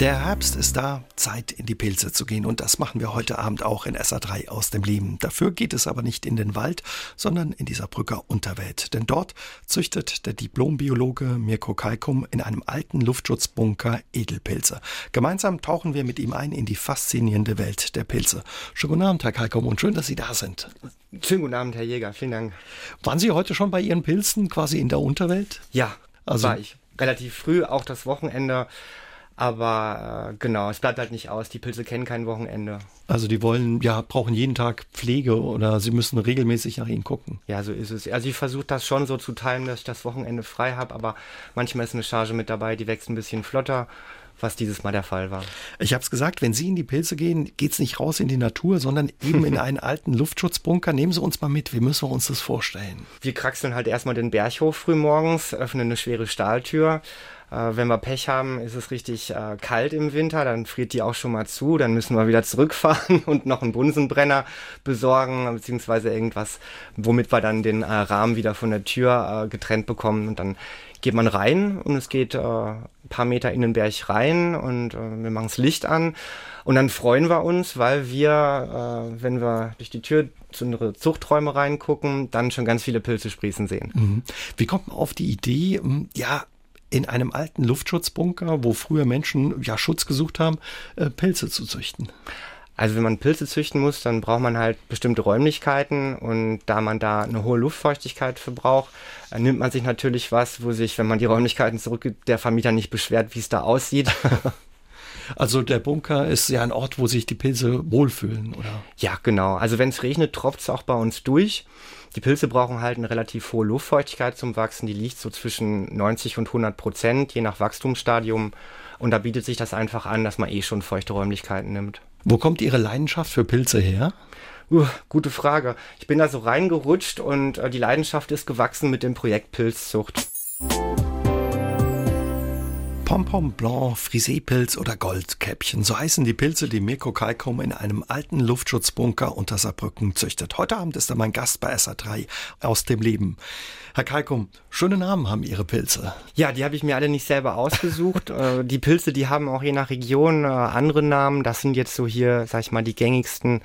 Der Herbst ist da, Zeit in die Pilze zu gehen und das machen wir heute Abend auch in SA3 aus dem Leben. Dafür geht es aber nicht in den Wald, sondern in dieser Brücker Unterwelt. Denn dort züchtet der Diplombiologe Mirko Kalkum in einem alten Luftschutzbunker Edelpilze. Gemeinsam tauchen wir mit ihm ein in die faszinierende Welt der Pilze. Schönen guten Abend, Herr Kalkum, und schön, dass Sie da sind. Schönen guten Abend, Herr Jäger, vielen Dank. Waren Sie heute schon bei Ihren Pilzen, quasi in der Unterwelt? Ja, also war ich. Relativ früh, auch das Wochenende aber äh, genau, es bleibt halt nicht aus. Die Pilze kennen kein Wochenende. Also die wollen, ja, brauchen jeden Tag Pflege oder sie müssen regelmäßig nach ihnen gucken. Ja, so ist es. Also ich versuche das schon so zu teilen, dass ich das Wochenende frei habe, aber manchmal ist eine Charge mit dabei, die wächst ein bisschen flotter was dieses Mal der Fall war. Ich habe es gesagt, wenn Sie in die Pilze gehen, geht's nicht raus in die Natur, sondern eben in einen alten Luftschutzbunker. Nehmen Sie uns mal mit, wie müssen wir uns das vorstellen? Wir kraxeln halt erstmal den Berg hoch früh morgens, öffnen eine schwere Stahltür, wenn wir Pech haben, ist es richtig äh, kalt im Winter, dann friert die auch schon mal zu, dann müssen wir wieder zurückfahren und noch einen Bunsenbrenner besorgen, beziehungsweise irgendwas, womit wir dann den äh, Rahmen wieder von der Tür äh, getrennt bekommen und dann geht man rein und es geht äh, ein paar Meter in den Berg rein und äh, wir machen das Licht an und dann freuen wir uns, weil wir, äh, wenn wir durch die Tür zu unsere Zuchträume reingucken, dann schon ganz viele Pilze sprießen sehen. Mhm. Wie kommt man auf die Idee, ja, in einem alten Luftschutzbunker, wo früher Menschen ja Schutz gesucht haben, äh, Pilze zu züchten? Also wenn man Pilze züchten muss, dann braucht man halt bestimmte Räumlichkeiten und da man da eine hohe Luftfeuchtigkeit für braucht, äh, nimmt man sich natürlich was, wo sich, wenn man die Räumlichkeiten zurückgibt, der Vermieter nicht beschwert, wie es da aussieht. Also der Bunker ist ja ein Ort, wo sich die Pilze wohlfühlen, oder? Ja, genau. Also wenn es regnet, tropft es auch bei uns durch. Die Pilze brauchen halt eine relativ hohe Luftfeuchtigkeit zum Wachsen. Die liegt so zwischen 90 und 100 Prozent, je nach Wachstumsstadium. Und da bietet sich das einfach an, dass man eh schon feuchte Räumlichkeiten nimmt. Wo kommt Ihre Leidenschaft für Pilze her? Uh, gute Frage. Ich bin da so reingerutscht und äh, die Leidenschaft ist gewachsen mit dem Projekt Pilzzucht. Pompom Blanc, Frisépilz oder Goldkäppchen. So heißen die Pilze, die Mirko Kalkum in einem alten Luftschutzbunker unter Saarbrücken züchtet. Heute Abend ist er mein Gast bei SA3 aus dem Leben. Herr Kalkum, schöne Namen haben Ihre Pilze. Ja, die habe ich mir alle nicht selber ausgesucht. Äh, die Pilze, die haben auch je nach Region äh, andere Namen. Das sind jetzt so hier, sag ich mal, die gängigsten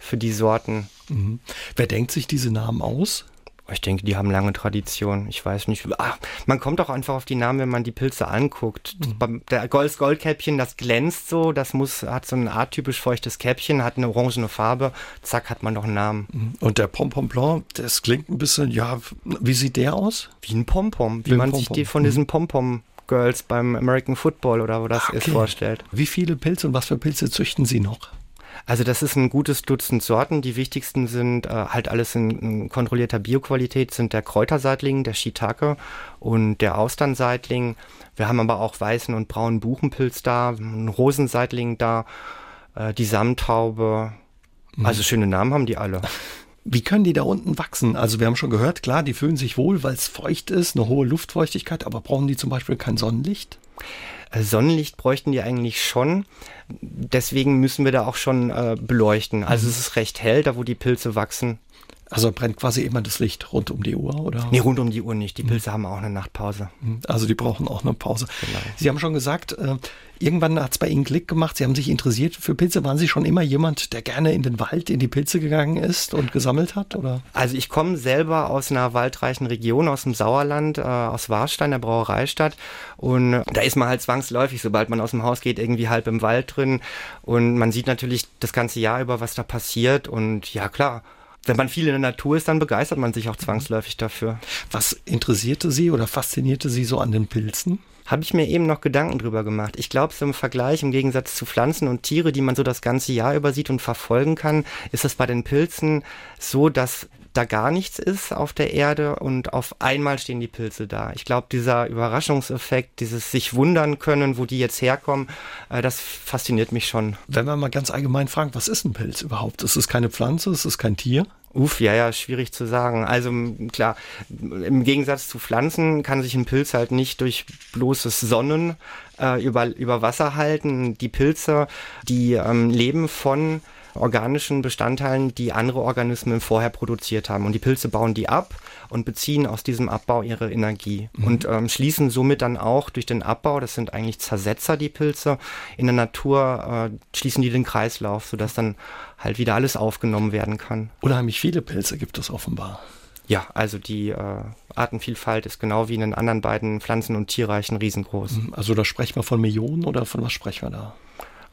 für die Sorten. Mhm. Wer denkt sich diese Namen aus? Ich denke, die haben lange Tradition. Ich weiß nicht. Ach, man kommt auch einfach auf die Namen, wenn man die Pilze anguckt. Mhm. Der Gold Goldkäppchen, das glänzt so, das muss, hat so ein arttypisch feuchtes Käppchen, hat eine orangene Farbe. Zack, hat man doch einen Namen. Mhm. Und der Pompom Blanc, das klingt ein bisschen, ja, wie sieht der aus? Wie ein Pompom, wie, wie man Pom -Pom. sich die von mhm. diesen Pompom Girls beim American Football oder wo das okay. ist vorstellt. Wie viele Pilze und was für Pilze züchten Sie noch? Also das ist ein gutes Dutzend Sorten. Die wichtigsten sind äh, halt alles in, in, kontrollierter Bioqualität, sind der Kräuterseitling, der Shiitake und der Austernseitling. Wir haben aber auch weißen und braunen Buchenpilz da, einen Rosenseitling da, äh, die Samttaube. Mhm. Also schöne Namen haben die alle. Wie können die da unten wachsen? Also wir haben schon gehört, klar, die fühlen sich wohl, weil es feucht ist, eine hohe Luftfeuchtigkeit, aber brauchen die zum Beispiel kein Sonnenlicht? Äh, Sonnenlicht bräuchten die eigentlich schon. Deswegen müssen wir da auch schon äh, beleuchten. Also mhm. es ist recht hell, da wo die Pilze wachsen. Also brennt quasi immer das Licht rund um die Uhr, oder? Nee, rund um die Uhr nicht. Die. Pilze mhm. haben auch eine Nachtpause. Mhm. Also die brauchen auch eine Pause. Genau. Sie haben schon gesagt, äh, irgendwann hat es bei Ihnen Klick gemacht. Sie haben sich interessiert für Pilze. Waren Sie schon immer jemand, der gerne in den Wald, in die Pilze gegangen ist und gesammelt hat, oder? Also ich komme selber aus einer waldreichen Region, aus dem Sauerland, äh, aus Warstein, der Brauereistadt. Und da ist man halt zwangsläufig, sobald man aus dem Haus geht, irgendwie halb im Wald drin. Und man sieht natürlich das ganze Jahr über, was da passiert. Und ja, klar, wenn man viel in der Natur ist, dann begeistert man sich auch zwangsläufig dafür. Was interessierte Sie oder faszinierte Sie so an den Pilzen? Habe ich mir eben noch Gedanken drüber gemacht. Ich glaube, so im Vergleich, im Gegensatz zu Pflanzen und Tiere, die man so das ganze Jahr über sieht und verfolgen kann, ist es bei den Pilzen so, dass da gar nichts ist auf der Erde und auf einmal stehen die Pilze da. Ich glaube, dieser Überraschungseffekt, dieses sich wundern können, wo die jetzt herkommen, äh, das fasziniert mich schon. Wenn wir mal ganz allgemein fragen, was ist ein Pilz überhaupt? Ist es keine Pflanze? Ist es kein Tier? Uff, ja, ja, schwierig zu sagen. Also klar, im Gegensatz zu Pflanzen kann sich ein Pilz halt nicht durch bloßes Sonnen äh, über, über Wasser halten. Die Pilze, die ähm, leben von organischen Bestandteilen, die andere Organismen vorher produziert haben. Und die Pilze bauen die ab und beziehen aus diesem Abbau ihre Energie mhm. und ähm, schließen somit dann auch durch den Abbau, das sind eigentlich Zersetzer, die Pilze, in der Natur äh, schließen die den Kreislauf, sodass dann halt wieder alles aufgenommen werden kann. Unheimlich viele Pilze gibt es offenbar. Ja, also die äh, Artenvielfalt ist genau wie in den anderen beiden Pflanzen- und Tierreichen riesengroß. Mhm. Also da sprechen wir von Millionen oder von was sprechen wir da?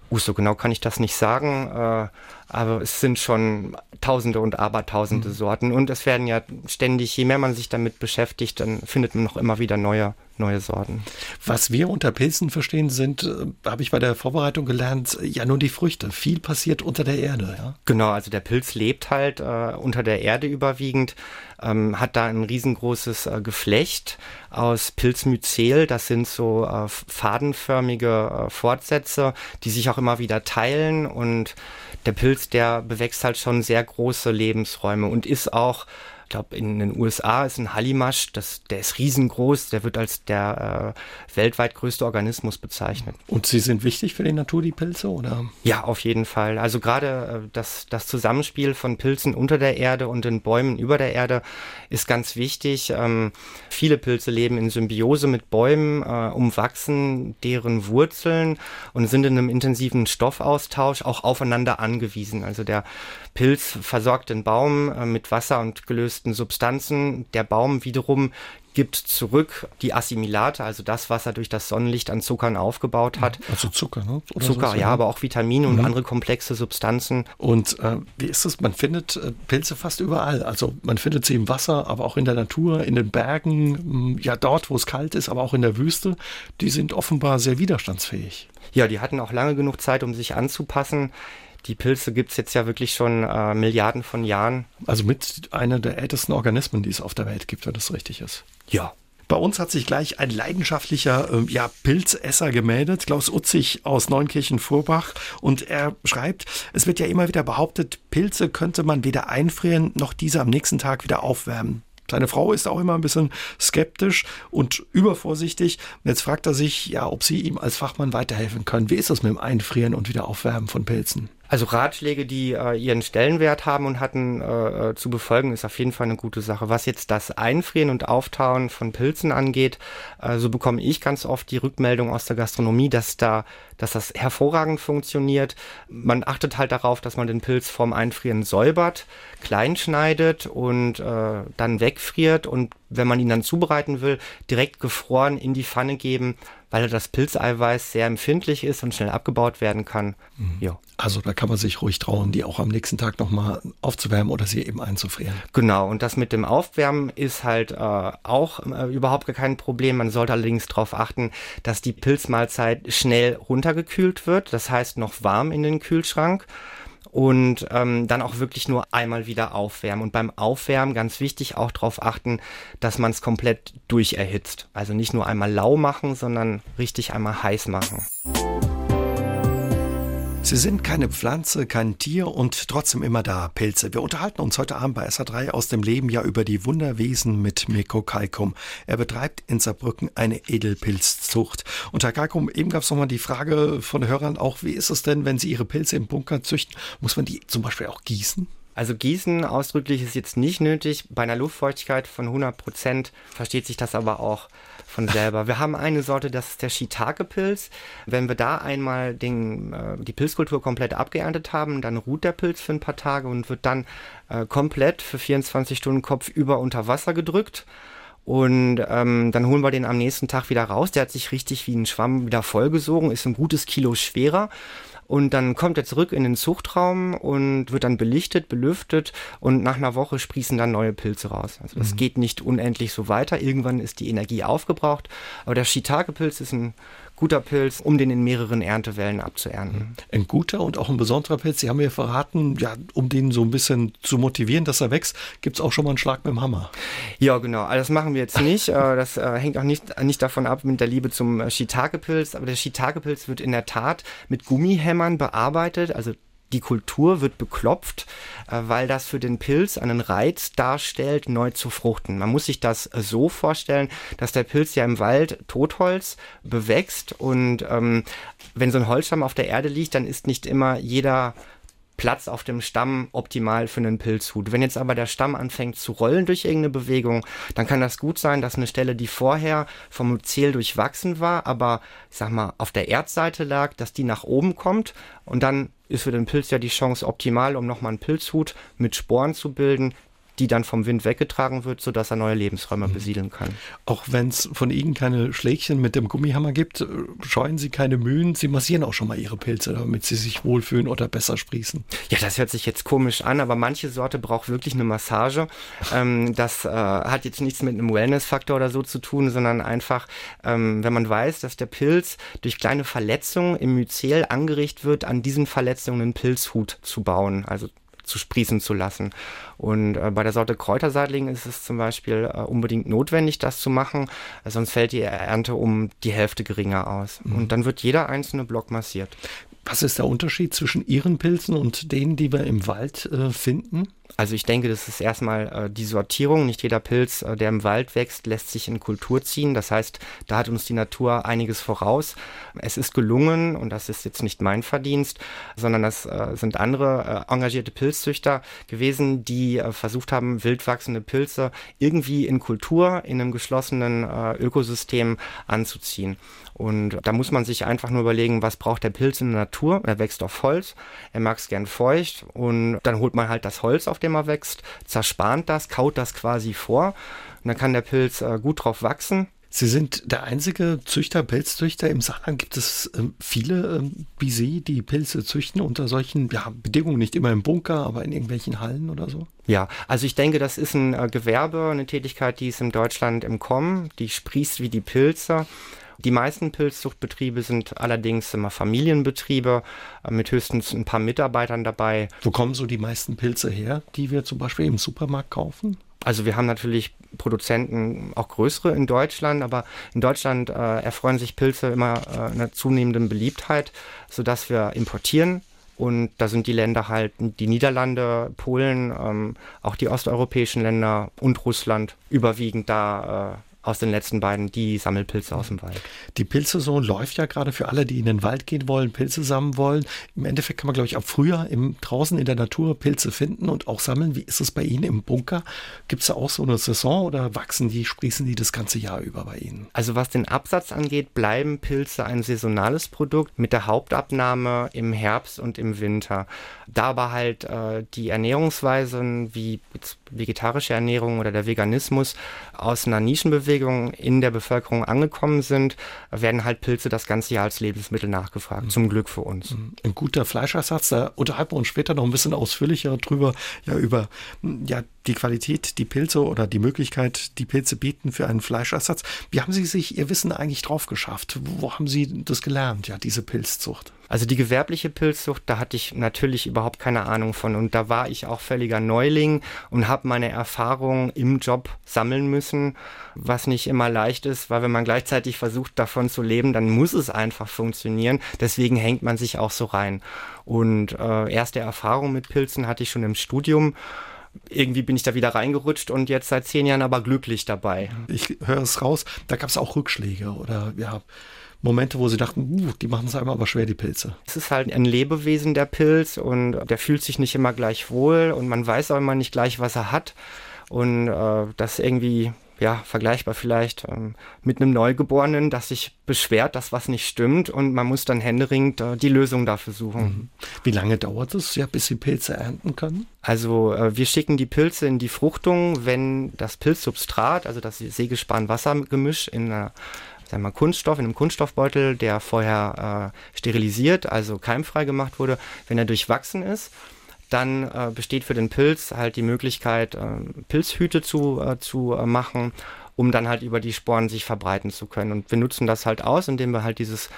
Uh, so genau kann ich das nicht sagen, äh, aber es sind schon Tausende und Abertausende mhm. Sorten und es werden ja ständig, je mehr man sich damit beschäftigt, dann findet man noch immer wieder neue neue Sorten. Was wir unter Pilzen verstehen, sind, äh, habe ich bei der Vorbereitung gelernt, ja nur die Früchte. Viel passiert unter der Erde. Ja? Genau, also der Pilz lebt halt äh, unter der Erde überwiegend, ähm, hat da ein riesengroßes äh, Geflecht aus Pilzmyzel. Das sind so äh, fadenförmige äh, Fortsätze, die sich auch immer wieder teilen und der Pilz, der bewächst halt schon sehr große Lebensräume und ist auch ich glaube, in den USA ist ein Hallimasch, das, der ist riesengroß, der wird als der äh, weltweit größte Organismus bezeichnet. Und sie sind wichtig für die Natur, die Pilze, oder? Ja, auf jeden Fall. Also gerade äh, das, das Zusammenspiel von Pilzen unter der Erde und den Bäumen über der Erde ist ganz wichtig. Ähm, viele Pilze leben in Symbiose mit Bäumen, äh, umwachsen deren Wurzeln und sind in einem intensiven Stoffaustausch auch aufeinander angewiesen. Also der Pilz versorgt den Baum äh, mit Wasser und gelöst gelösten Substanzen. Der Baum wiederum gibt zurück die Assimilate, also das, was er durch das Sonnenlicht an Zuckern aufgebaut hat. Also Zucker, ne? Oder Zucker, so, ja, aber auch Vitamine mhm. und andere komplexe Substanzen. Und äh, wie ist es? Man findet äh, Pilze fast überall. Also man findet sie im Wasser, aber auch in der Natur, in den Bergen, hm, ja dort, wo es kalt ist, aber auch in der Wüste. Die sind offenbar sehr widerstandsfähig. Ja, die hatten auch lange genug Zeit, um sich anzupassen. Die Pilze gibt es jetzt ja wirklich schon äh, Milliarden von Jahren. Also mit einer der ältesten Organismen, die es auf der Welt gibt, wenn das richtig ist. Ja. Bei uns hat sich gleich ein leidenschaftlicher äh, ja, Pilzesser gemeldet, Klaus Utzig aus Neunkirchen-Vorbach. Und er schreibt, es wird ja immer wieder behauptet, Pilze könnte man weder einfrieren noch diese am nächsten Tag wieder aufwärmen. Seine Frau ist auch immer ein bisschen skeptisch und übervorsichtig. Und jetzt fragt er sich, ja, ob sie ihm als Fachmann weiterhelfen können. Wie ist das mit dem Einfrieren und Wiederaufwärmen von Pilzen? Also Ratschläge, die äh, ihren Stellenwert haben und hatten äh, äh, zu befolgen, ist auf jeden Fall eine gute Sache. Was jetzt das Einfrieren und Auftauen von Pilzen angeht, äh, so bekomme ich ganz oft die Rückmeldung aus der Gastronomie, dass da, dass das hervorragend funktioniert. Man achtet halt darauf, dass man den Pilz vorm Einfrieren säubert, klein schneidet und äh, dann wegfriert und wenn man ihn dann zubereiten will, direkt gefroren in die Pfanne geben weil das Pilzeiweiß sehr empfindlich ist und schnell abgebaut werden kann. Mhm. Ja. Also da kann man sich ruhig trauen, die auch am nächsten Tag nochmal aufzuwärmen oder sie eben einzufrieren. Genau, und das mit dem Aufwärmen ist halt äh, auch äh, überhaupt kein Problem. Man sollte allerdings darauf achten, dass die Pilzmahlzeit schnell runtergekühlt wird, das heißt noch warm in den Kühlschrank und ähm, dann auch wirklich nur einmal wieder aufwärmen. Und beim Aufwärmen ganz wichtig auch darauf achten, dass man es komplett durcherhitzt. Also nicht nur einmal lau machen, sondern richtig einmal heiß machen. Sie sind keine Pflanze, kein Tier und trotzdem immer da, Pilze. Wir unterhalten uns heute Abend bei SA3 aus dem Leben ja über die Wunderwesen mit Mirko Kalkum. Er betreibt in Saarbrücken eine Edelpilzzucht. Und Herr Kalkum, eben gab es nochmal die Frage von Hörern auch, wie ist es denn, wenn Sie Ihre Pilze im Bunker züchten? Muss man die zum Beispiel auch gießen? Also Gießen ausdrücklich ist jetzt nicht nötig. Bei einer Luftfeuchtigkeit von 100 Prozent versteht sich das aber auch von selber. Wir haben eine Sorte, das ist der Shiitake-Pilz. Wenn wir da einmal den, äh, die Pilzkultur komplett abgeerntet haben, dann ruht der Pilz für ein paar Tage und wird dann äh, komplett für 24 Stunden kopfüber unter Wasser gedrückt. Und ähm, dann holen wir den am nächsten Tag wieder raus. Der hat sich richtig wie ein Schwamm wieder vollgesogen, ist ein gutes Kilo schwerer. Und dann kommt er zurück in den Zuchtraum und wird dann belichtet, belüftet und nach einer Woche sprießen dann neue Pilze raus. Also das mhm. geht nicht unendlich so weiter. Irgendwann ist die Energie aufgebraucht. Aber der Shiitake-Pilz ist ein guter Pilz, um den in mehreren Erntewellen abzuernten. Ein guter und auch ein besonderer Pilz. Sie haben mir verraten, ja, um den so ein bisschen zu motivieren, dass er wächst, gibt es auch schon mal einen Schlag mit dem Hammer. Ja, genau. Also das machen wir jetzt nicht. Äh, das äh, hängt auch nicht, nicht davon ab mit der Liebe zum äh, Shiitake-Pilz. Aber der Shiitake-Pilz wird in der Tat mit Gummihämmern bearbeitet. Also die Kultur wird beklopft, äh, weil das für den Pilz einen Reiz darstellt, neu zu fruchten. Man muss sich das so vorstellen, dass der Pilz ja im Wald Totholz bewächst und ähm, wenn so ein Holzstamm auf der Erde liegt, dann ist nicht immer jeder Platz auf dem Stamm optimal für einen Pilzhut. Wenn jetzt aber der Stamm anfängt zu rollen durch irgendeine Bewegung, dann kann das gut sein, dass eine Stelle, die vorher vom Myzel durchwachsen war, aber sag mal auf der Erdseite lag, dass die nach oben kommt und dann ist für den Pilz ja die Chance optimal, um nochmal einen Pilzhut mit Sporen zu bilden, die dann vom Wind weggetragen wird, sodass er neue Lebensräume mhm. besiedeln kann. Auch wenn es von Ihnen keine Schlägchen mit dem Gummihammer gibt, scheuen Sie keine Mühen. Sie massieren auch schon mal Ihre Pilze, damit sie sich wohlfühlen oder besser sprießen. Ja, das hört sich jetzt komisch an, aber manche Sorte braucht wirklich eine Massage. Ähm, das äh, hat jetzt nichts mit einem Wellness-Faktor oder so zu tun, sondern einfach, ähm, wenn man weiß, dass der Pilz durch kleine Verletzungen im Myzel angeregt wird, an diesen Verletzungen einen Pilzhut zu bauen. Also zu sprießen zu lassen. Und äh, bei der Sorte Kräuterseitling ist es zum Beispiel äh, unbedingt notwendig, das zu machen, sonst fällt die Ernte um die Hälfte geringer aus. Mhm. Und dann wird jeder einzelne Block massiert. Was ist der Unterschied zwischen Ihren Pilzen und denen, die wir im Wald äh, finden? Also ich denke, das ist erstmal äh, die Sortierung. Nicht jeder Pilz, äh, der im Wald wächst, lässt sich in Kultur ziehen. Das heißt, da hat uns die Natur einiges voraus. Es ist gelungen, und das ist jetzt nicht mein Verdienst, sondern das äh, sind andere äh, engagierte Pilzzüchter gewesen, die äh, versucht haben, wild wachsende Pilze irgendwie in Kultur, in einem geschlossenen äh, Ökosystem anzuziehen. Und da muss man sich einfach nur überlegen, was braucht der Pilz in der Natur? Er wächst auf Holz, er mag es gern feucht und dann holt man halt das Holz auf dem er wächst, zerspannt das, kaut das quasi vor und dann kann der Pilz äh, gut drauf wachsen. Sie sind der einzige Züchter, Pilzzüchter im Saarland. Gibt es äh, viele äh, wie Sie, die Pilze züchten unter solchen ja, Bedingungen, nicht immer im Bunker, aber in irgendwelchen Hallen oder so? Ja, also ich denke, das ist ein äh, Gewerbe, eine Tätigkeit, die ist in Deutschland im Kommen, die sprießt wie die Pilze. Die meisten Pilzzuchtbetriebe sind allerdings immer Familienbetriebe äh, mit höchstens ein paar Mitarbeitern dabei. Wo kommen so die meisten Pilze her, die wir zum Beispiel im Supermarkt kaufen? Also wir haben natürlich Produzenten, auch größere in Deutschland, aber in Deutschland äh, erfreuen sich Pilze immer äh, einer zunehmenden Beliebtheit, sodass wir importieren. Und da sind die Länder halt die Niederlande, Polen, ähm, auch die osteuropäischen Länder und Russland überwiegend da äh, aus den letzten beiden die Sammelpilze aus dem Wald. Die Pilzsaison läuft ja gerade für alle, die in den Wald gehen wollen, Pilze sammeln wollen. Im Endeffekt kann man, glaube ich, ab Frühjahr im, draußen in der Natur Pilze finden und auch sammeln. Wie ist es bei Ihnen im Bunker? Gibt es da auch so eine Saison oder wachsen die, sprießen die das ganze Jahr über bei Ihnen? Also was den Absatz angeht, bleiben Pilze ein saisonales Produkt mit der Hauptabnahme im Herbst und im Winter. Da aber halt äh, die Ernährungsweisen wie vegetarische Ernährung oder der Veganismus aus einer Nischenbewegung in der Bevölkerung angekommen sind, werden halt Pilze das ganze Jahr als Lebensmittel nachgefragt. Mhm. Zum Glück für uns. Mhm. Ein guter Fleischersatz, da unterhalten wir uns später noch ein bisschen ausführlicher drüber, ja, über ja, die Qualität, die Pilze oder die Möglichkeit, die Pilze bieten für einen Fleischersatz. Wie haben Sie sich Ihr Wissen eigentlich drauf geschafft? Wo haben Sie das gelernt, ja, diese Pilzzucht? Also die gewerbliche Pilzzucht, da hatte ich natürlich überhaupt keine Ahnung von und da war ich auch völliger Neuling und habe meine Erfahrungen im Job sammeln müssen, was nicht immer leicht ist, weil wenn man gleichzeitig versucht davon zu leben, dann muss es einfach funktionieren. Deswegen hängt man sich auch so rein. Und äh, erste Erfahrung mit Pilzen hatte ich schon im Studium irgendwie bin ich da wieder reingerutscht und jetzt seit zehn Jahren aber glücklich dabei. Ich höre es raus, da gab es auch Rückschläge oder ja. Momente, wo sie dachten, uh, die machen es einem aber schwer, die Pilze. Es ist halt ein Lebewesen, der Pilz, und der fühlt sich nicht immer gleich wohl und man weiß auch immer nicht gleich, was er hat. Und äh, das irgendwie ja, vergleichbar vielleicht ähm, mit einem Neugeborenen, das sich beschwert, dass was nicht stimmt und man muss dann händeringend äh, die Lösung dafür suchen. Mhm. Wie lange dauert es, ja, bis Sie Pilze ernten können? Also äh, wir schicken die Pilze in die Fruchtung, wenn das Pilzsubstrat, also das Sägespan-Wassergemisch in einer sagen wir, Kunststoff, in einem Kunststoffbeutel, der vorher äh, sterilisiert, also keimfrei gemacht wurde, wenn er durchwachsen ist dann äh, besteht für den Pilz halt die Möglichkeit, äh, Pilzhüte zu, äh, zu äh, machen, um dann halt über die Sporen sich verbreiten zu können. Und wir nutzen das halt aus, indem wir halt dieses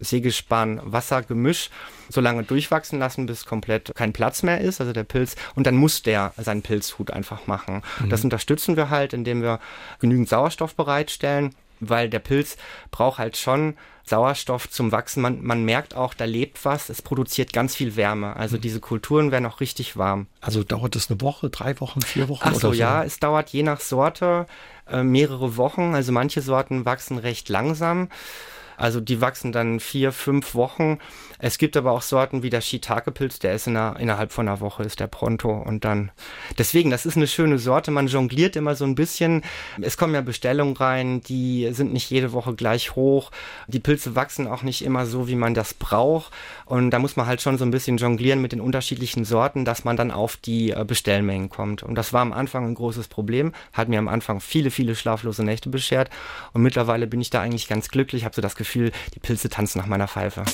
Sägespan-Wasser-Gemisch so lange durchwachsen lassen, bis komplett kein Platz mehr ist, also der Pilz, und dann muss der seinen Pilzhut einfach machen. Mhm. Das unterstützen wir halt, indem wir genügend Sauerstoff bereitstellen weil der Pilz braucht halt schon Sauerstoff zum Wachsen. Man, man merkt auch, da lebt was, es produziert ganz viel Wärme. Also mhm. diese Kulturen werden auch richtig warm. Also dauert es eine Woche, drei Wochen, vier Wochen? Ach so, so, ja, es dauert je nach Sorte äh, mehrere Wochen. Also manche Sorten wachsen recht langsam. Also die wachsen dann vier, fünf Wochen. Es gibt aber auch Sorten wie der Shiitake-Pilz, der ist in einer, innerhalb von einer Woche ist der pronto und dann. Deswegen, das ist eine schöne Sorte. Man jongliert immer so ein bisschen. Es kommen ja Bestellungen rein, die sind nicht jede Woche gleich hoch. Die Pilze wachsen auch nicht immer so, wie man das braucht. Und da muss man halt schon so ein bisschen jonglieren mit den unterschiedlichen Sorten, dass man dann auf die äh, Bestellmengen kommt. Und das war am Anfang ein großes Problem. Hat mir am Anfang viele, viele schlaflose Nächte beschert. Und mittlerweile bin ich da eigentlich ganz glücklich, habe so das Gefühl, die Pilze tanzen nach meiner Pfeife.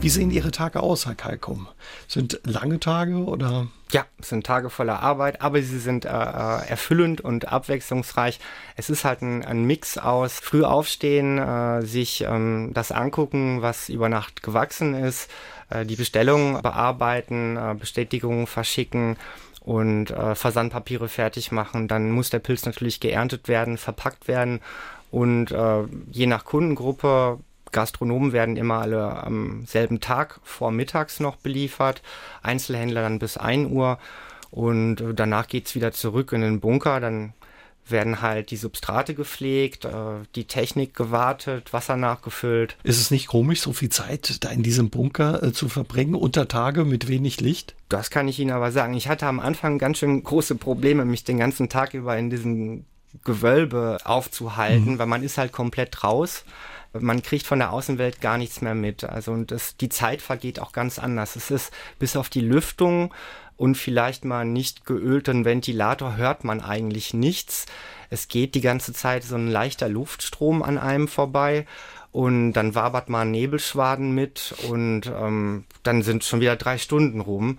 Wie sehen Ihre Tage aus, Herr Kalkum? Sind lange Tage oder? Ja, es sind Tage voller Arbeit, aber sie sind äh, äh, erfüllend und abwechslungsreich. Es ist halt ein, ein Mix aus früh aufstehen, äh, sich ähm, das angucken, was über Nacht gewachsen ist, äh, die Bestellungen bearbeiten, äh, Bestätigungen verschicken und äh, Versandpapiere fertig machen. Dann muss der Pilz natürlich geerntet werden, verpackt werden und äh, je nach Kundengruppe Gastronomen werden immer alle am selben Tag vormittags noch beliefert, Einzelhändler dann bis 1 Uhr und äh, danach geht's wieder zurück in den Bunker, dann werden halt die Substrate gepflegt, äh, die Technik gewartet, Wasser nachgefüllt. Ist es nicht komisch, so viel Zeit da in diesem Bunker äh, zu verbringen, unter Tage mit wenig Licht? Das kann ich Ihnen aber sagen. Ich hatte am Anfang ganz schön große Probleme, mich den ganzen Tag über in diesem Gewölbe aufzuhalten, mhm. weil man ist halt komplett raus. Man kriegt von der Außenwelt gar nichts mehr mit. Also und das, die Zeit vergeht auch ganz anders. Es ist bis auf die Lüftung und vielleicht mal nicht geölten Ventilator hört man eigentlich nichts. Es geht die ganze Zeit so ein leichter Luftstrom an einem vorbei und dann wabert mal ein Nebelschwaden mit und ähm, dann sind schon wieder drei Stunden rum.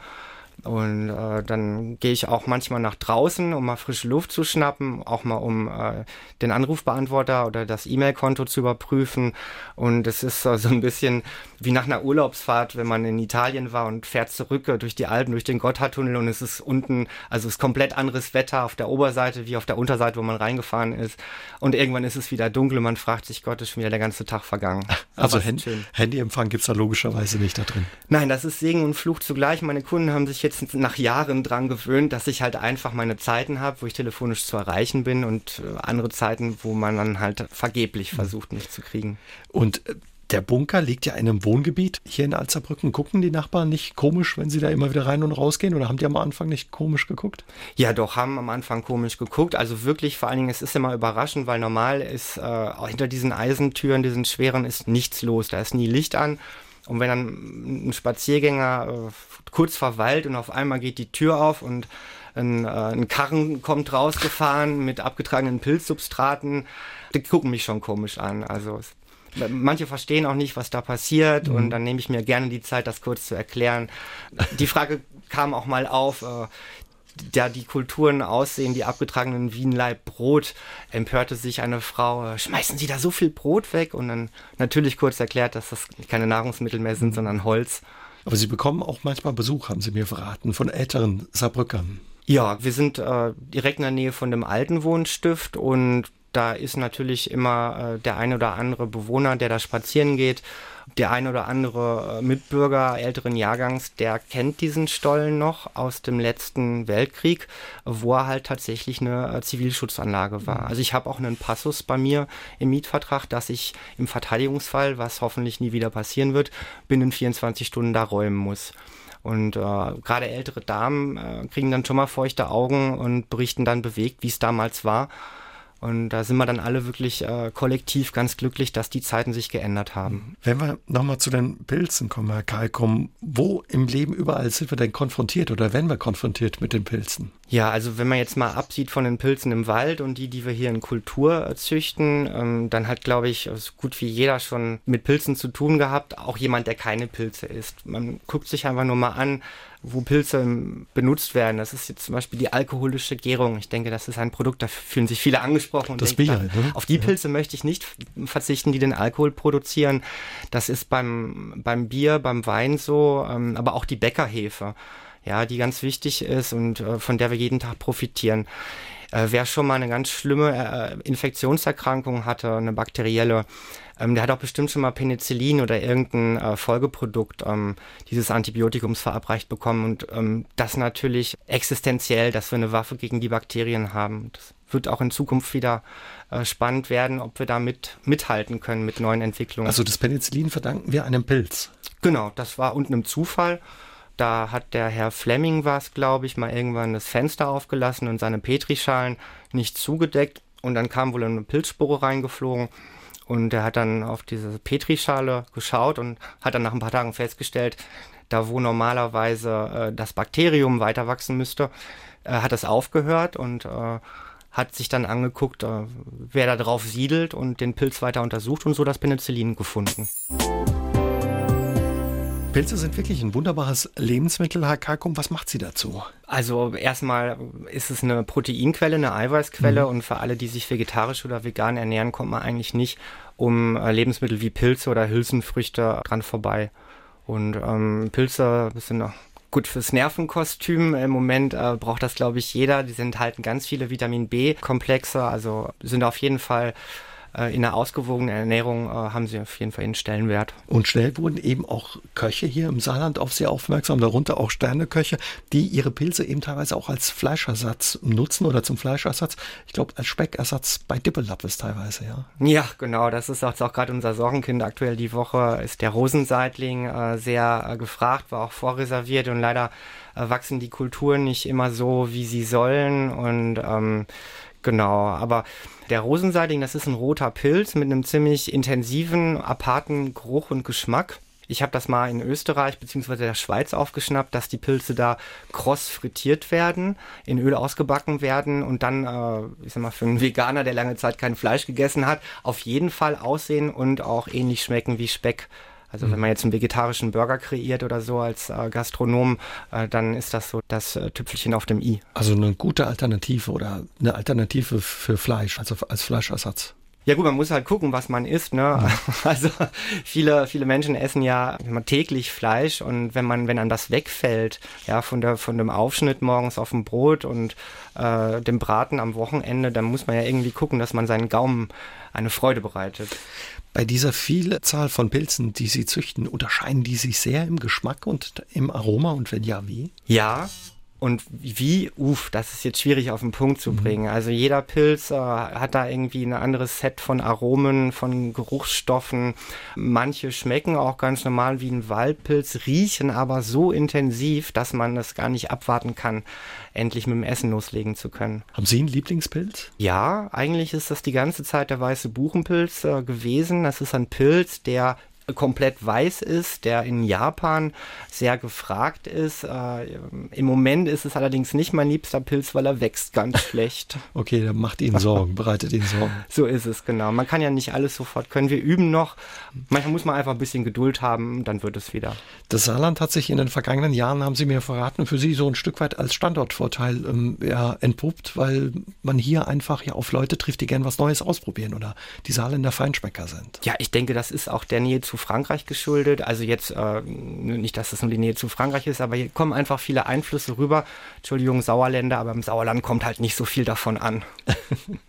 Und äh, dann gehe ich auch manchmal nach draußen, um mal frische Luft zu schnappen, auch mal um äh, den Anrufbeantworter oder das E-Mail-Konto zu überprüfen. Und es ist äh, so ein bisschen wie nach einer Urlaubsfahrt, wenn man in Italien war und fährt zurück durch die Alpen, durch den Gotthardtunnel und es ist unten, also es ist komplett anderes Wetter auf der Oberseite wie auf der Unterseite, wo man reingefahren ist. Und irgendwann ist es wieder dunkel und man fragt sich, Gott, ist schon wieder der ganze Tag vergangen. Also Hand Handyempfang gibt's da logischerweise nicht da drin. Nein, das ist Segen und Fluch zugleich. Meine Kunden haben sich jetzt nach Jahren dran gewöhnt, dass ich halt einfach meine Zeiten habe, wo ich telefonisch zu erreichen bin und äh, andere Zeiten, wo man dann halt vergeblich versucht, mich zu kriegen. Und äh, der Bunker liegt ja in einem Wohngebiet hier in Alzerbrücken. Gucken die Nachbarn nicht komisch, wenn sie da immer wieder rein und rausgehen? Oder haben die am Anfang nicht komisch geguckt? Ja, doch, haben am Anfang komisch geguckt. Also wirklich, vor allen Dingen, es ist immer überraschend, weil normal ist äh, hinter diesen Eisentüren, diesen schweren, ist nichts los. Da ist nie Licht an. Und wenn dann ein Spaziergänger äh, kurz verweilt und auf einmal geht die Tür auf und ein, äh, ein Karren kommt rausgefahren mit abgetragenen Pilzsubstraten, die gucken mich schon komisch an. Also Manche verstehen auch nicht, was da passiert mhm. und dann nehme ich mir gerne die Zeit, das kurz zu erklären. Die Frage kam auch mal auf, äh, da die Kulturen aussehen, die abgetragenen wie ein Leib Brot, empörte sich eine Frau, äh, schmeißen Sie da so viel Brot weg? Und dann natürlich kurz erklärt, dass das keine Nahrungsmittel mehr sind, sondern Holz. Aber Sie bekommen auch manchmal Besuch, haben Sie mir verraten, von älteren Saarbrückern. Ja, wir sind äh, direkt in der Nähe von dem alten Wohnstift und da ist natürlich immer äh, der ein oder andere Bewohner, der da spazieren geht, der ein oder andere äh, Mitbürger älteren Jahrgangs, der kennt diesen Stollen noch aus dem letzten Weltkrieg, wo er halt tatsächlich eine äh, Zivilschutzanlage war. Also ich habe auch einen Passus bei mir im Mietvertrag, dass ich im Verteidigungsfall, was hoffentlich nie wieder passieren wird, binnen 24 Stunden da räumen muss. Und äh, gerade ältere Damen äh, kriegen dann schon mal feuchte Augen und berichten dann bewegt, wie es damals war. Und da sind wir dann alle wirklich äh, kollektiv ganz glücklich, dass die Zeiten sich geändert haben. Wenn wir nochmal zu den Pilzen kommen, Herr Kalkum, wo im Leben überall sind wir denn konfrontiert oder werden wir konfrontiert mit den Pilzen? Ja, also wenn man jetzt mal absieht von den Pilzen im Wald und die, die wir hier in Kultur züchten, ähm, dann hat, glaube ich, so gut wie jeder schon mit Pilzen zu tun gehabt, auch jemand, der keine Pilze isst. Man guckt sich einfach nur mal an, wo Pilze benutzt werden. Das ist jetzt zum Beispiel die alkoholische Gärung. Ich denke, das ist ein Produkt, da fühlen sich viele angesprochen. das Bier, da, ne? Auf die Pilze ja. möchte ich nicht verzichten, die den Alkohol produzieren. Das ist beim, beim Bier, beim Wein so, ähm, aber auch die Bäckerhefe, ja, die ganz wichtig ist und äh, von der wir jeden Tag profitieren. Äh, wer schon mal eine ganz schlimme äh, Infektionserkrankung hatte, eine bakterielle, ähm, der hat auch bestimmt schon mal Penicillin oder irgendein äh, Folgeprodukt ähm, dieses Antibiotikums verabreicht bekommen und ähm, das natürlich existenziell, dass wir eine Waffe gegen die Bakterien haben. Das wird auch in Zukunft wieder äh, spannend werden, ob wir da mit, mithalten können mit neuen Entwicklungen. Also das Penicillin verdanken wir einem Pilz. Genau, das war unten im Zufall. Da hat der Herr Fleming was, glaube ich, mal irgendwann das Fenster aufgelassen und seine Petrischalen nicht zugedeckt. Und dann kam wohl eine Pilzspore reingeflogen. Und er hat dann auf diese Petrischale geschaut und hat dann nach ein paar Tagen festgestellt, da wo normalerweise äh, das Bakterium weiter wachsen müsste, äh, hat es aufgehört und äh, hat sich dann angeguckt, äh, wer da drauf siedelt und den Pilz weiter untersucht und so das Penicillin gefunden. Pilze sind wirklich ein wunderbares Lebensmittel, Herr Kalkum. Was macht sie dazu? Also erstmal ist es eine Proteinquelle, eine Eiweißquelle mhm. und für alle, die sich vegetarisch oder vegan ernähren, kommt man eigentlich nicht um äh, Lebensmittel wie Pilze oder Hülsenfrüchte dran vorbei. Und ähm, Pilze sind gut fürs Nervenkostüm. Im Moment äh, braucht das, glaube ich, jeder. Die enthalten ganz viele Vitamin B-Komplexe, also sind auf jeden Fall äh, in einer ausgewogenen Ernährung äh, haben sie auf jeden Fall einen Stellenwert. Und schnell wurden eben auch Köche hier im Saarland auf sie aufmerksam, darunter auch Sterneköche, die ihre Pilze eben teilweise auch als Fleischersatz nutzen oder zum Fleischersatz. Ich glaube, als Speckersatz bei Dippelappes teilweise, ja. Ja, genau. Das ist auch, auch gerade unser Sorgenkind aktuell die Woche. Ist der Rosenseitling äh, sehr äh, gefragt, war auch vorreserviert und leider äh, wachsen die Kulturen nicht immer so, wie sie sollen und ähm, Genau, aber der Rosenseidling, das ist ein roter Pilz mit einem ziemlich intensiven, aparten Geruch und Geschmack. Ich habe das mal in Österreich bzw. der Schweiz aufgeschnappt, dass die Pilze da kross frittiert werden, in Öl ausgebacken werden und dann, äh, ich sag mal, für einen Veganer, der lange Zeit kein Fleisch gegessen hat, auf jeden Fall aussehen und auch ähnlich schmecken wie Speck. Also mhm. wenn man jetzt einen vegetarischen Burger kreiert oder so als äh, Gastronom, äh, dann ist das so das äh, Tüpfelchen auf dem i. Also eine gute Alternative oder eine Alternative für Fleisch, also als Fleischersatz. Ja gut, man muss halt gucken, was man isst. Ne? Also viele, viele Menschen essen ja täglich Fleisch und wenn man, wenn einem das wegfällt, ja, von der, von dem Aufschnitt morgens auf dem Brot und äh, dem Braten am Wochenende, dann muss man ja irgendwie gucken, dass man seinen Gaumen eine Freude bereitet. Bei dieser Vielzahl von Pilzen, die Sie züchten, unterscheiden die sich sehr im Geschmack und im Aroma und wenn ja, wie? Ja, und wie, uff, das ist jetzt schwierig auf den Punkt zu mhm. bringen. Also jeder Pilz äh, hat da irgendwie ein anderes Set von Aromen, von Geruchsstoffen. Manche schmecken auch ganz normal wie ein Waldpilz, riechen aber so intensiv, dass man es gar nicht abwarten kann, endlich mit dem Essen loslegen zu können. Haben Sie einen Lieblingspilz? Ja, eigentlich ist das die ganze Zeit der weiße Buchenpilz äh, gewesen. Das ist ein Pilz, der komplett weiß ist, der in Japan sehr gefragt ist. Äh, Im Moment ist es allerdings nicht mein liebster Pilz, weil er wächst ganz schlecht. Okay, der macht Ihnen Sorgen, bereitet Ihnen Sorgen. So ist es, genau. Man kann ja nicht alles sofort können. Wir üben noch. Manchmal muss man einfach ein bisschen Geduld haben, dann wird es wieder. Das Saarland hat sich in den vergangenen Jahren, haben Sie mir verraten, für Sie so ein Stück weit als Standortvorteil ähm, ja, entpuppt, weil man hier einfach ja auf Leute trifft, die gern was Neues ausprobieren oder die Saarländer Feinschmecker sind. Ja, ich denke, das ist auch der Nähe zu Frankreich geschuldet. Also jetzt äh, nicht, dass das nur die Nähe zu Frankreich ist, aber hier kommen einfach viele Einflüsse rüber. Entschuldigung, Sauerländer, aber im Sauerland kommt halt nicht so viel davon an.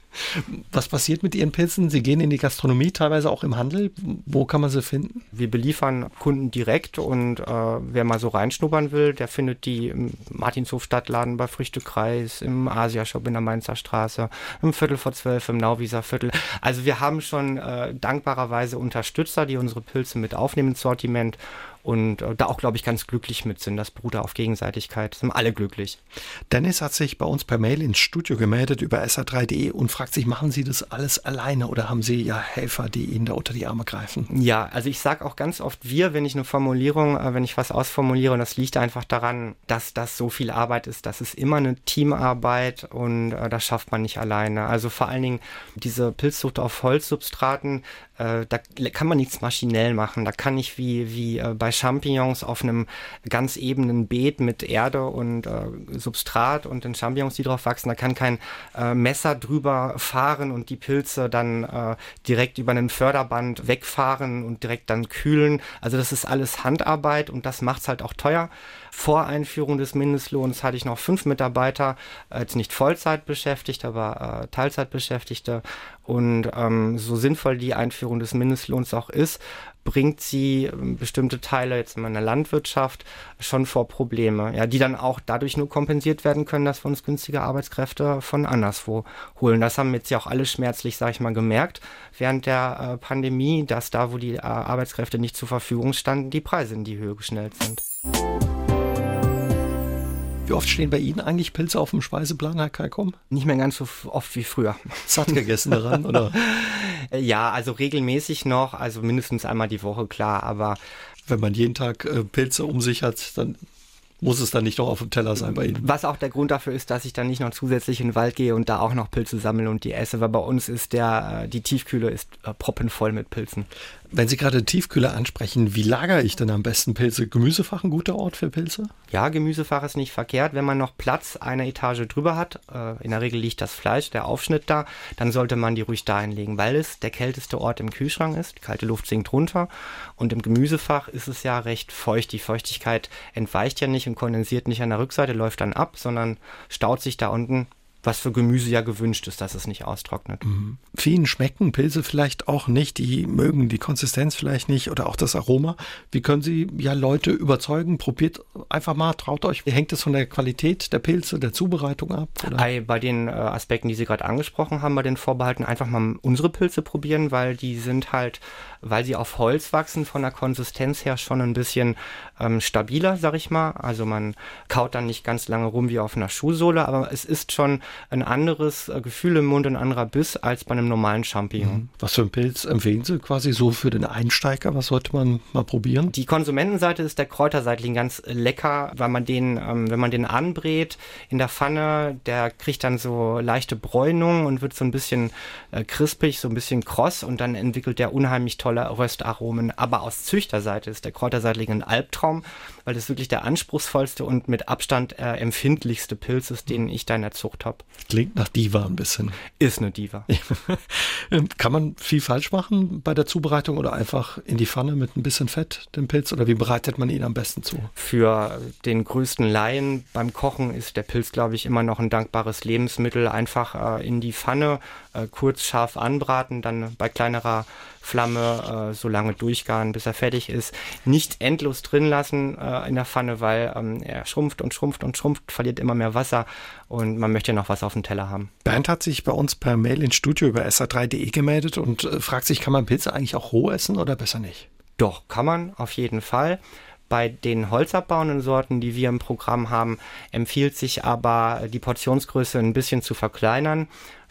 Was passiert mit Ihren Pilzen? Sie gehen in die Gastronomie, teilweise auch im Handel. Wo kann man sie finden? Wir beliefern Kunden direkt und äh, wer mal so reinschnuppern will, der findet die im Martinshof Stadtladen bei Früchtekreis, im Asiashop in der Mainzer Straße, im Viertel vor zwölf, im Nauwieser Viertel. Also wir haben schon äh, dankbarerweise Unterstützer, die unsere Pilze mit aufnehmen ins Sortiment und äh, da auch, glaube ich, ganz glücklich mit sind. Das beruht auf Gegenseitigkeit. Sind alle glücklich. Dennis hat sich bei uns per Mail ins Studio gemeldet über sa3.de und fragt sich, machen Sie das alles alleine oder haben Sie ja Helfer, die Ihnen da unter die Arme greifen? Ja, also ich sage auch ganz oft wir, wenn ich eine Formulierung, äh, wenn ich was ausformuliere und das liegt einfach daran, dass das so viel Arbeit ist. Das ist immer eine Teamarbeit und äh, das schafft man nicht alleine. Also vor allen Dingen diese Pilzzucht auf Holzsubstraten, äh, da kann man nichts maschinell machen. Da kann ich wie, wie äh, bei Champignons auf einem ganz ebenen Beet mit Erde und äh, Substrat und den Champignons, die drauf wachsen, da kann kein äh, Messer drüber fahren und die Pilze dann äh, direkt über einen Förderband wegfahren und direkt dann kühlen. Also das ist alles Handarbeit und das macht es halt auch teuer. Vor Einführung des Mindestlohns hatte ich noch fünf Mitarbeiter, jetzt nicht Vollzeit beschäftigt, aber Teilzeit beschäftigte. Und ähm, so sinnvoll die Einführung des Mindestlohns auch ist, bringt sie ähm, bestimmte Teile jetzt in meiner Landwirtschaft schon vor Probleme, ja, die dann auch dadurch nur kompensiert werden können, dass wir uns günstige Arbeitskräfte von anderswo holen. Das haben jetzt ja auch alle schmerzlich, sage ich mal, gemerkt während der äh, Pandemie, dass da, wo die äh, Arbeitskräfte nicht zur Verfügung standen, die Preise in die Höhe geschnellt sind. Wie oft stehen bei Ihnen eigentlich Pilze auf dem Speiseplan, Herr Kalkom? Nicht mehr ganz so oft wie früher. Satt gegessen daran, oder? ja, also regelmäßig noch, also mindestens einmal die Woche, klar, aber. Wenn man jeden Tag äh, Pilze um sich hat, dann muss es dann nicht noch auf dem Teller sein bei Ihnen. Was auch der Grund dafür ist, dass ich dann nicht noch zusätzlich in den Wald gehe und da auch noch Pilze sammle und die esse, weil bei uns ist der, äh, die Tiefkühle ist äh, proppenvoll mit Pilzen. Wenn Sie gerade Tiefkühler ansprechen, wie lagere ich denn am besten Pilze? Gemüsefach ein guter Ort für Pilze? Ja, Gemüsefach ist nicht verkehrt. Wenn man noch Platz eine Etage drüber hat, äh, in der Regel liegt das Fleisch, der Aufschnitt da, dann sollte man die ruhig dahin legen, weil es der kälteste Ort im Kühlschrank ist. Die kalte Luft sinkt runter. Und im Gemüsefach ist es ja recht feucht. Die Feuchtigkeit entweicht ja nicht und kondensiert nicht an der Rückseite, läuft dann ab, sondern staut sich da unten was für Gemüse ja gewünscht ist, dass es nicht austrocknet. Mhm. Vielen schmecken Pilze vielleicht auch nicht, die mögen die Konsistenz vielleicht nicht oder auch das Aroma. Wie können Sie ja Leute überzeugen? Probiert einfach mal, traut euch. Wie hängt es von der Qualität der Pilze, der Zubereitung ab? Oder? Bei den äh, Aspekten, die Sie gerade angesprochen haben, bei den Vorbehalten, einfach mal unsere Pilze probieren, weil die sind halt, weil sie auf Holz wachsen, von der Konsistenz her schon ein bisschen ähm, stabiler, sag ich mal. Also man kaut dann nicht ganz lange rum wie auf einer Schuhsohle, aber es ist schon ein anderes äh, Gefühl im Mund, ein anderer Biss als bei einem normalen Champignon. Mhm. Was für ein Pilz empfehlen Sie quasi so für den Einsteiger? Was sollte man mal probieren? Die Konsumentenseite ist der Kräuterseitling ganz lecker, weil man den, ähm, wenn man den anbrät in der Pfanne, der kriegt dann so leichte Bräunung und wird so ein bisschen äh, krispig, so ein bisschen kross und dann entwickelt der unheimlich tolle Röstaromen. Aber aus Züchterseite ist der Kräuterseitling ein Albtraum, weil das wirklich der anspruchsvollste und mit Abstand äh, empfindlichste Pilz ist, den ich da in der Zucht habe. Klingt nach Diva ein bisschen. Ist eine Diva. Kann man viel falsch machen bei der Zubereitung oder einfach in die Pfanne mit ein bisschen Fett den Pilz oder wie bereitet man ihn am besten zu? Für den größten Laien beim Kochen ist der Pilz, glaube ich, immer noch ein dankbares Lebensmittel. Einfach äh, in die Pfanne äh, kurz scharf anbraten, dann bei kleinerer Flamme äh, so lange durchgaren, bis er fertig ist. Nicht endlos drin lassen äh, in der Pfanne, weil ähm, er schrumpft und schrumpft und schrumpft, verliert immer mehr Wasser und man möchte noch was auf dem Teller haben. Bernd hat sich bei uns per Mail ins Studio über sa3.de gemeldet und äh, fragt sich, kann man Pilze eigentlich auch roh essen oder besser nicht? Doch, kann man auf jeden Fall. Bei den holzabbauenden Sorten, die wir im Programm haben, empfiehlt sich aber die Portionsgröße ein bisschen zu verkleinern,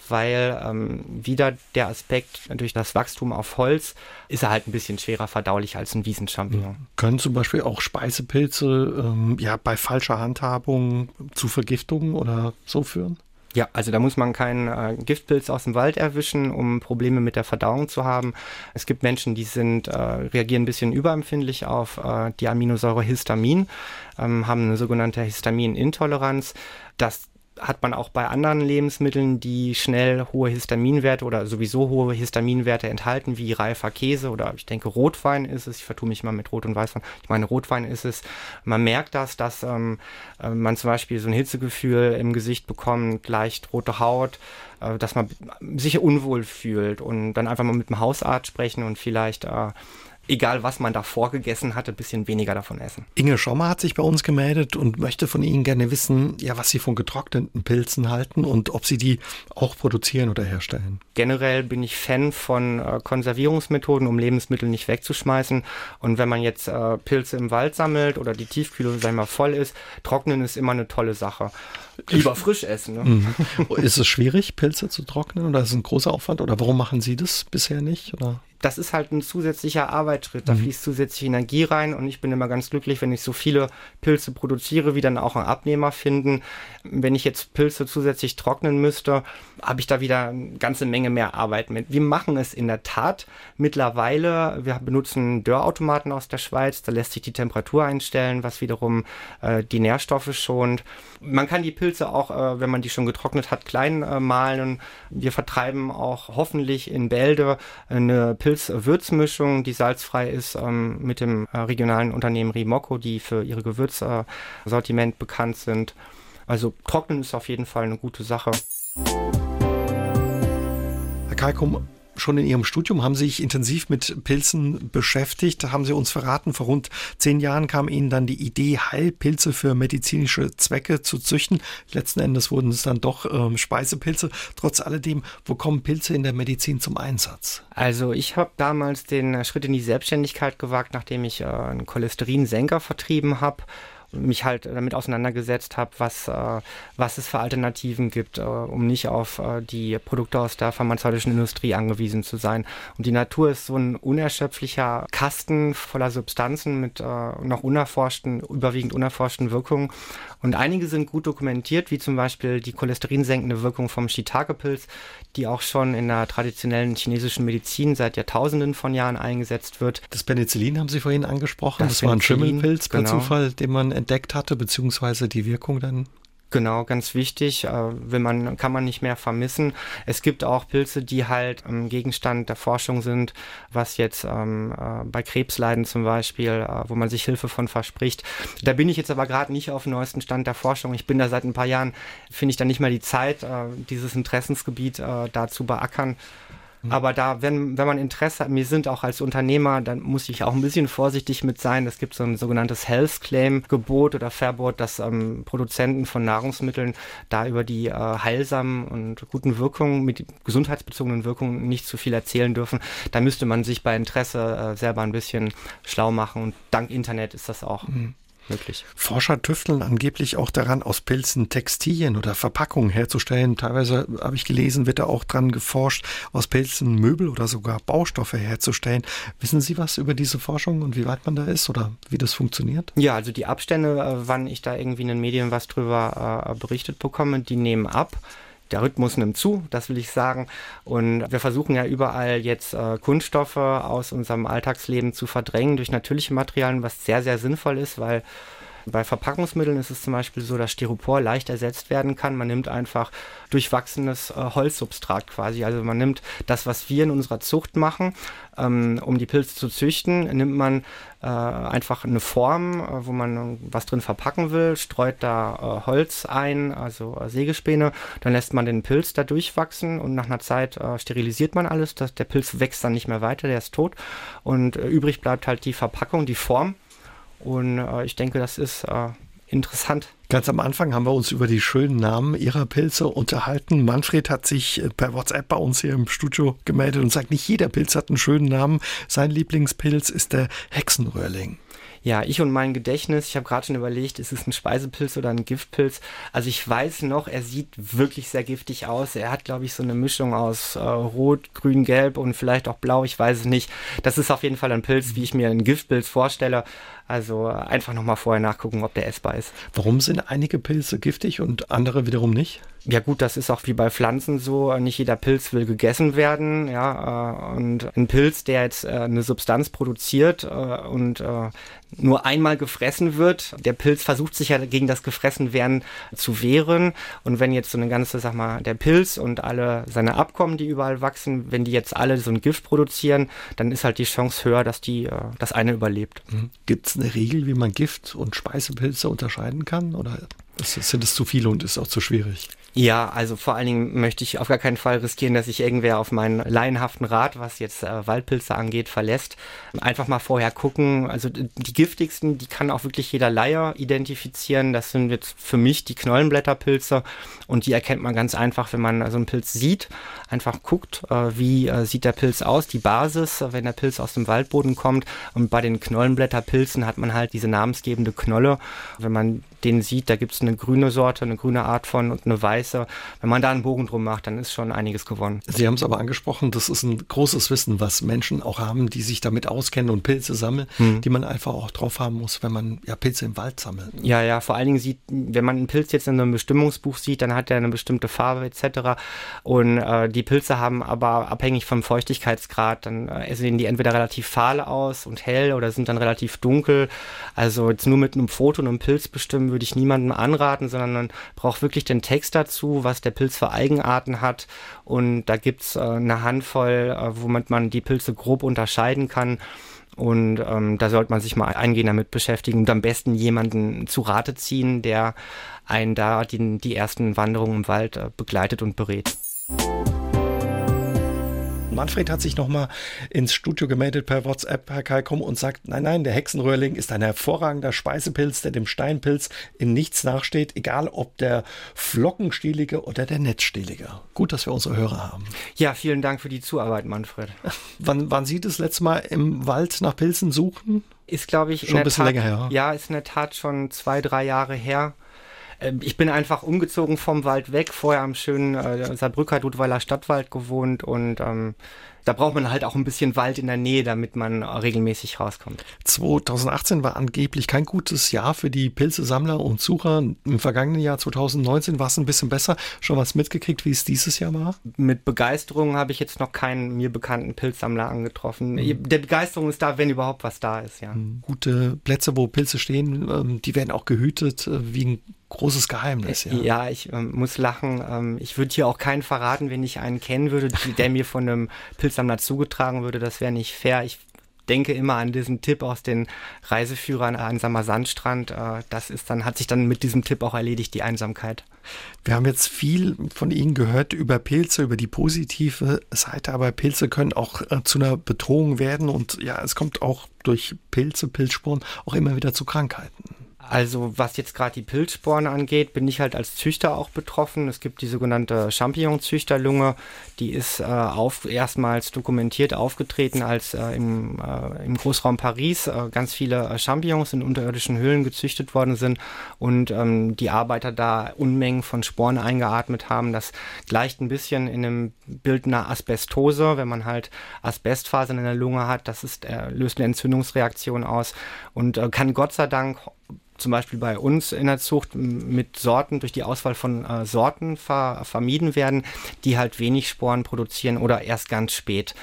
weil ähm, wieder der Aspekt durch das Wachstum auf Holz ist er halt ein bisschen schwerer verdaulich als ein Wiesenchampignon. Können zum Beispiel auch Speisepilze ähm, ja bei falscher Handhabung zu Vergiftungen oder so führen? Ja, also da muss man keinen äh, Giftpilz aus dem Wald erwischen, um Probleme mit der Verdauung zu haben. Es gibt Menschen, die sind, äh, reagieren ein bisschen überempfindlich auf äh, die Aminosäure Histamin, ähm, haben eine sogenannte Histaminintoleranz. Das hat man auch bei anderen Lebensmitteln, die schnell hohe Histaminwerte oder sowieso hohe Histaminwerte enthalten, wie reifer Käse oder ich denke Rotwein ist es. Ich vertue mich mal mit Rot und Weißwein. Ich meine Rotwein ist es. Man merkt das, dass ähm, äh, man zum Beispiel so ein Hitzegefühl im Gesicht bekommt, leicht rote Haut, äh, dass man sich unwohl fühlt und dann einfach mal mit dem Hausarzt sprechen und vielleicht äh, egal was man davor gegessen hatte, ein bisschen weniger davon essen. Inge Schommer hat sich bei uns gemeldet und möchte von Ihnen gerne wissen, ja, was Sie von getrockneten Pilzen halten und ob Sie die auch produzieren oder herstellen. Generell bin ich Fan von äh, Konservierungsmethoden, um Lebensmittel nicht wegzuschmeißen. Und wenn man jetzt äh, Pilze im Wald sammelt oder die Tiefkühle, sagen wir mal, voll ist, trocknen ist immer eine tolle Sache. Lieber frisch essen. Ne? Mhm. Ist es schwierig, Pilze zu trocknen oder ist es ein großer Aufwand oder warum machen Sie das bisher nicht? Oder? Das ist halt ein zusätzlicher Arbeitsschritt. Da mhm. fließt zusätzliche Energie rein und ich bin immer ganz glücklich, wenn ich so viele Pilze produziere, wie dann auch einen Abnehmer finden. Wenn ich jetzt Pilze zusätzlich trocknen müsste, habe ich da wieder eine ganze Menge mehr Arbeit mit. Wir machen es in der Tat mittlerweile. Wir benutzen Dörrautomaten aus der Schweiz. Da lässt sich die Temperatur einstellen, was wiederum äh, die Nährstoffe schont. Man kann die Pilze auch, äh, wenn man die schon getrocknet hat, klein äh, mahlen. Wir vertreiben auch hoffentlich in Bälde eine Pilz-Würzmischung, die salzfrei ist, ähm, mit dem äh, regionalen Unternehmen Rimocco, die für ihre Gewürzsortiment bekannt sind. Also trocknen ist auf jeden Fall eine gute Sache. Kalkum, schon in Ihrem Studium, haben Sie sich intensiv mit Pilzen beschäftigt. Haben Sie uns verraten, vor rund zehn Jahren kam Ihnen dann die Idee, Heilpilze für medizinische Zwecke zu züchten. Letzten Endes wurden es dann doch ähm, Speisepilze. Trotz alledem, wo kommen Pilze in der Medizin zum Einsatz? Also ich habe damals den Schritt in die Selbstständigkeit gewagt, nachdem ich äh, einen Cholesterinsenker vertrieben habe mich halt damit auseinandergesetzt habe, was, äh, was es für Alternativen gibt, äh, um nicht auf äh, die Produkte aus der pharmazeutischen Industrie angewiesen zu sein. Und die Natur ist so ein unerschöpflicher Kasten voller Substanzen mit äh, noch unerforschten, überwiegend unerforschten Wirkungen. Und einige sind gut dokumentiert, wie zum Beispiel die cholesterinsenkende Wirkung vom Shiitake-Pilz, die auch schon in der traditionellen chinesischen Medizin seit Jahrtausenden von Jahren eingesetzt wird. Das Penicillin haben Sie vorhin angesprochen. Das, das war ein Schimmelpilz per genau. Zufall, den man entdeckt hatte, beziehungsweise die Wirkung dann Genau, ganz wichtig. Äh, will man, kann man nicht mehr vermissen. Es gibt auch Pilze, die halt ähm, Gegenstand der Forschung sind, was jetzt ähm, äh, bei Krebsleiden zum Beispiel, äh, wo man sich Hilfe von verspricht. Da bin ich jetzt aber gerade nicht auf dem neuesten Stand der Forschung. Ich bin da seit ein paar Jahren, finde ich da nicht mehr die Zeit, dieses Interessensgebiet äh, da zu beackern. Mhm. Aber da, wenn, wenn man Interesse hat, wir sind auch als Unternehmer, dann muss ich auch ein bisschen vorsichtig mit sein. Es gibt so ein sogenanntes Health Claim Gebot oder Verbot, dass ähm, Produzenten von Nahrungsmitteln da über die äh, heilsamen und guten Wirkungen, mit gesundheitsbezogenen Wirkungen nicht zu viel erzählen dürfen. Da müsste man sich bei Interesse äh, selber ein bisschen schlau machen und dank Internet ist das auch mhm möglich. Forscher tüfteln angeblich auch daran, aus Pilzen Textilien oder Verpackungen herzustellen. Teilweise habe ich gelesen, wird da auch dran geforscht, aus Pilzen Möbel oder sogar Baustoffe herzustellen. Wissen Sie was über diese Forschung und wie weit man da ist oder wie das funktioniert? Ja, also die Abstände, äh, wann ich da irgendwie in den Medien was drüber äh, berichtet bekomme, die nehmen ab der Rhythmus nimmt zu, das will ich sagen. Und wir versuchen ja überall jetzt äh, Kunststoffe aus unserem Alltagsleben zu verdrängen durch natürliche Materialien, was sehr, sehr sinnvoll ist, weil bei Verpackungsmitteln ist es zum Beispiel so, dass Styropor leicht ersetzt werden kann. Man nimmt einfach durchwachsenes äh, Holzsubstrat quasi. Also man nimmt das, was wir in unserer Zucht machen, ähm, um die Pilze zu züchten, nimmt man äh, einfach eine Form, äh, wo man was drin verpacken will, streut da äh, Holz ein, also äh, Sägespäne, dann lässt man den Pilz da durchwachsen und nach einer Zeit äh, sterilisiert man alles. Das, der Pilz wächst dann nicht mehr weiter, der ist tot und übrig bleibt halt die Verpackung, die Form und äh, ich denke, das ist äh, interessant. Ganz am Anfang haben wir uns über die schönen Namen ihrer Pilze unterhalten. Manfred hat sich äh, per WhatsApp bei uns hier im Studio gemeldet und sagt, nicht jeder Pilz hat einen schönen Namen. Sein Lieblingspilz ist der Hexenröhrling. Ja, ich und mein Gedächtnis, ich habe gerade schon überlegt, ist es ein Speisepilz oder ein Giftpilz? Also ich weiß noch, er sieht wirklich sehr giftig aus. Er hat, glaube ich, so eine Mischung aus äh, Rot, Grün, Gelb und vielleicht auch Blau, ich weiß es nicht. Das ist auf jeden Fall ein Pilz, wie ich mir einen Giftpilz vorstelle. Also einfach nochmal vorher nachgucken, ob der essbar ist. Warum sind einige Pilze giftig und andere wiederum nicht? Ja gut, das ist auch wie bei Pflanzen so. Nicht jeder Pilz will gegessen werden. Ja, äh, und ein Pilz, der jetzt äh, eine Substanz produziert äh, und nur einmal gefressen wird, der Pilz versucht sich ja gegen das Gefressenwerden zu wehren. Und wenn jetzt so eine ganze, sag mal, der Pilz und alle seine Abkommen, die überall wachsen, wenn die jetzt alle so ein Gift produzieren, dann ist halt die Chance höher, dass die das eine überlebt. Mhm. Eine Regel, wie man Gift und Speisepilze unterscheiden kann? Oder sind es zu viele und ist auch zu schwierig? Ja, also vor allen Dingen möchte ich auf gar keinen Fall riskieren, dass sich irgendwer auf meinen laienhaften Rat, was jetzt äh, Waldpilze angeht, verlässt. Einfach mal vorher gucken. Also die giftigsten, die kann auch wirklich jeder Laie identifizieren. Das sind jetzt für mich die Knollenblätterpilze und die erkennt man ganz einfach, wenn man so einen Pilz sieht. Einfach guckt, äh, wie äh, sieht der Pilz aus, die Basis, wenn der Pilz aus dem Waldboden kommt. Und bei den Knollenblätterpilzen hat man halt diese namensgebende Knolle. Wenn man den sieht, da gibt es eine grüne Sorte, eine grüne Art von und eine weiße. Wenn man da einen Bogen drum macht, dann ist schon einiges gewonnen. Sie haben es aber angesprochen, das ist ein großes Wissen, was Menschen auch haben, die sich damit auskennen und Pilze sammeln, hm. die man einfach auch drauf haben muss, wenn man ja Pilze im Wald sammelt. Ja, ja, vor allen Dingen sieht, wenn man einen Pilz jetzt in einem Bestimmungsbuch sieht, dann hat er eine bestimmte Farbe etc. Und äh, die Pilze haben aber abhängig vom Feuchtigkeitsgrad, dann äh, sehen die entweder relativ fahl aus und hell oder sind dann relativ dunkel. Also jetzt nur mit einem Foto und einem Pilz bestimmen würde ich niemandem anraten, sondern man braucht wirklich den Text dazu, was der Pilz für Eigenarten hat. Und da gibt's äh, eine Handvoll, äh, womit man die Pilze grob unterscheiden kann. Und ähm, da sollte man sich mal eingehen damit beschäftigen und am besten jemanden zu Rate ziehen, der einen da die, die ersten Wanderungen im Wald äh, begleitet und berät. Manfred hat sich nochmal ins Studio gemeldet per WhatsApp, Herr Kalkom, und sagt, nein, nein, der Hexenröhrling ist ein hervorragender Speisepilz, der dem Steinpilz in nichts nachsteht, egal ob der Flockenstielige oder der Netzstielige. Gut, dass wir unsere Hörer haben. Ja, vielen Dank für die Zuarbeit, Manfred. Wann, wann Sie das letzte Mal im Wald nach Pilzen suchen? Ist, glaube ich, schon ein bisschen Tat, länger her. Ja, ist in der Tat schon zwei, drei Jahre her. Ähm, ich bin einfach umgezogen vom Wald weg, vorher am schönen äh, Saarbrücker Dudweiler Stadtwald gewohnt und ähm, da braucht man halt auch ein bisschen Wald in der Nähe, damit man regelmäßig rauskommt. 2018 war angeblich kein gutes Jahr für die Pilzesammler und Sucher. Im vergangenen Jahr 2019 war es ein bisschen besser. Schon was mitgekriegt, wie es dieses Jahr war? Mit Begeisterung habe ich jetzt noch keinen mir bekannten Pilzsammler angetroffen. Mhm. Der Begeisterung ist da, wenn überhaupt was da ist, ja. Mhm. Gute Plätze, wo Pilze stehen, ähm, die werden auch gehütet äh, wie ein großes Geheimnis. Ja, ja ich ähm, muss lachen. Ähm, ich würde hier auch keinen verraten, wenn ich einen kennen würde, der mir von einem Pilzsammler zugetragen würde. Das wäre nicht fair. Ich denke immer an diesen Tipp aus den Reiseführern Einsamer Sandstrand. Äh, das ist dann, hat sich dann mit diesem Tipp auch erledigt, die Einsamkeit. Wir haben jetzt viel von Ihnen gehört über Pilze, über die positive Seite, aber Pilze können auch äh, zu einer Bedrohung werden und ja, es kommt auch durch Pilze, Pilzsporen auch immer wieder zu Krankheiten. Also was jetzt gerade die Pilzsporen angeht, bin ich halt als Züchter auch betroffen. Es gibt die sogenannte Champignon-Züchterlunge, die ist äh, auf, erstmals dokumentiert aufgetreten, als äh, im, äh, im Großraum Paris äh, ganz viele äh, Champignons in unterirdischen Höhlen gezüchtet worden sind und ähm, die Arbeiter da Unmengen von Sporen eingeatmet haben. Das gleicht ein bisschen in einem Bild einer Asbestose, wenn man halt Asbestfasern in der Lunge hat, das ist, äh, löst eine Entzündungsreaktion aus und kann Gott sei Dank zum Beispiel bei uns in der Zucht mit Sorten durch die Auswahl von äh, Sorten ver vermieden werden, die halt wenig Sporen produzieren oder erst ganz spät.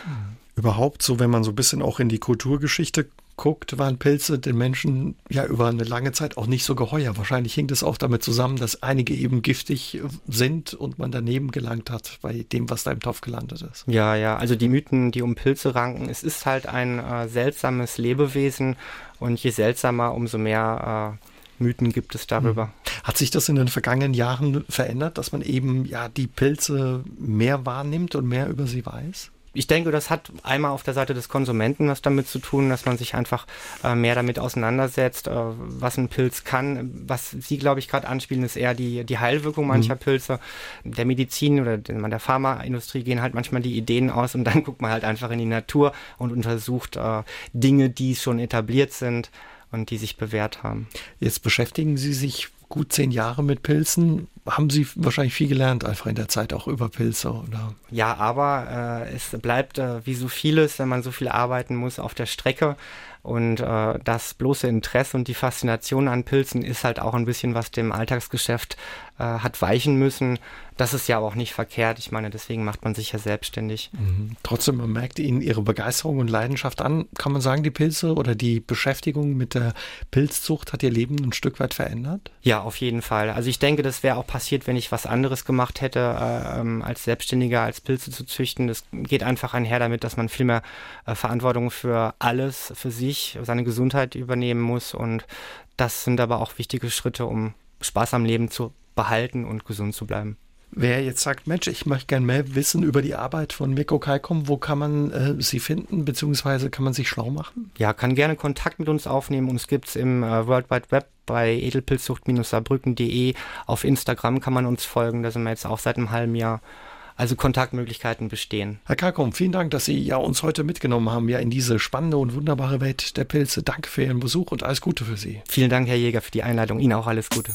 Überhaupt so, wenn man so ein bisschen auch in die Kulturgeschichte guckt, waren Pilze den Menschen ja über eine lange Zeit auch nicht so geheuer. Wahrscheinlich hing das auch damit zusammen, dass einige eben giftig sind und man daneben gelangt hat bei dem, was da im Topf gelandet ist. Ja, ja, also die Mythen, die um Pilze ranken, es ist halt ein äh, seltsames Lebewesen und je seltsamer, umso mehr äh, Mythen gibt es darüber. Hm. Hat sich das in den vergangenen Jahren verändert, dass man eben ja die Pilze mehr wahrnimmt und mehr über sie weiß? Ich denke, das hat einmal auf der Seite des Konsumenten was damit zu tun, dass man sich einfach äh, mehr damit auseinandersetzt, äh, was ein Pilz kann. Was Sie, glaube ich, gerade anspielen, ist eher die, die Heilwirkung mancher mhm. Pilze. Der Medizin oder der Pharmaindustrie gehen halt manchmal die Ideen aus und dann guckt man halt einfach in die Natur und untersucht äh, Dinge, die schon etabliert sind und die sich bewährt haben. Jetzt beschäftigen Sie sich gut zehn Jahre mit Pilzen. Haben Sie wahrscheinlich viel gelernt, einfach in der Zeit auch über Pilze, oder? Ja, aber äh, es bleibt äh, wie so vieles, wenn man so viel arbeiten muss, auf der Strecke. Und äh, das bloße Interesse und die Faszination an Pilzen ist halt auch ein bisschen, was dem Alltagsgeschäft äh, hat weichen müssen. Das ist ja auch nicht verkehrt. Ich meine, deswegen macht man sich ja selbstständig. Mhm. Trotzdem, man merkt Ihnen Ihre Begeisterung und Leidenschaft an. Kann man sagen, die Pilze oder die Beschäftigung mit der Pilzzucht hat Ihr Leben ein Stück weit verändert? Ja, auf jeden Fall. Also ich denke, das wäre auch passiert, wenn ich was anderes gemacht hätte, äh, ähm, als Selbstständiger, als Pilze zu züchten. Das geht einfach einher damit, dass man viel mehr äh, Verantwortung für alles, für sich, seine Gesundheit übernehmen muss. Und das sind aber auch wichtige Schritte, um Spaß am Leben zu behalten und gesund zu bleiben. Wer jetzt sagt, Mensch, ich möchte gerne mehr wissen über die Arbeit von Mirko Kalkom, wo kann man äh, sie finden, beziehungsweise kann man sich schlau machen? Ja, kann gerne Kontakt mit uns aufnehmen. Uns gibt es im äh, World Wide Web bei edelpilzsucht-saarbrücken.de. Auf Instagram kann man uns folgen, da sind wir jetzt auch seit einem halben Jahr. Also Kontaktmöglichkeiten bestehen. Herr Kalkom, vielen Dank, dass Sie ja uns heute mitgenommen haben, ja in diese spannende und wunderbare Welt der Pilze. Danke für Ihren Besuch und alles Gute für Sie. Vielen Dank, Herr Jäger, für die Einladung. Ihnen auch alles Gute.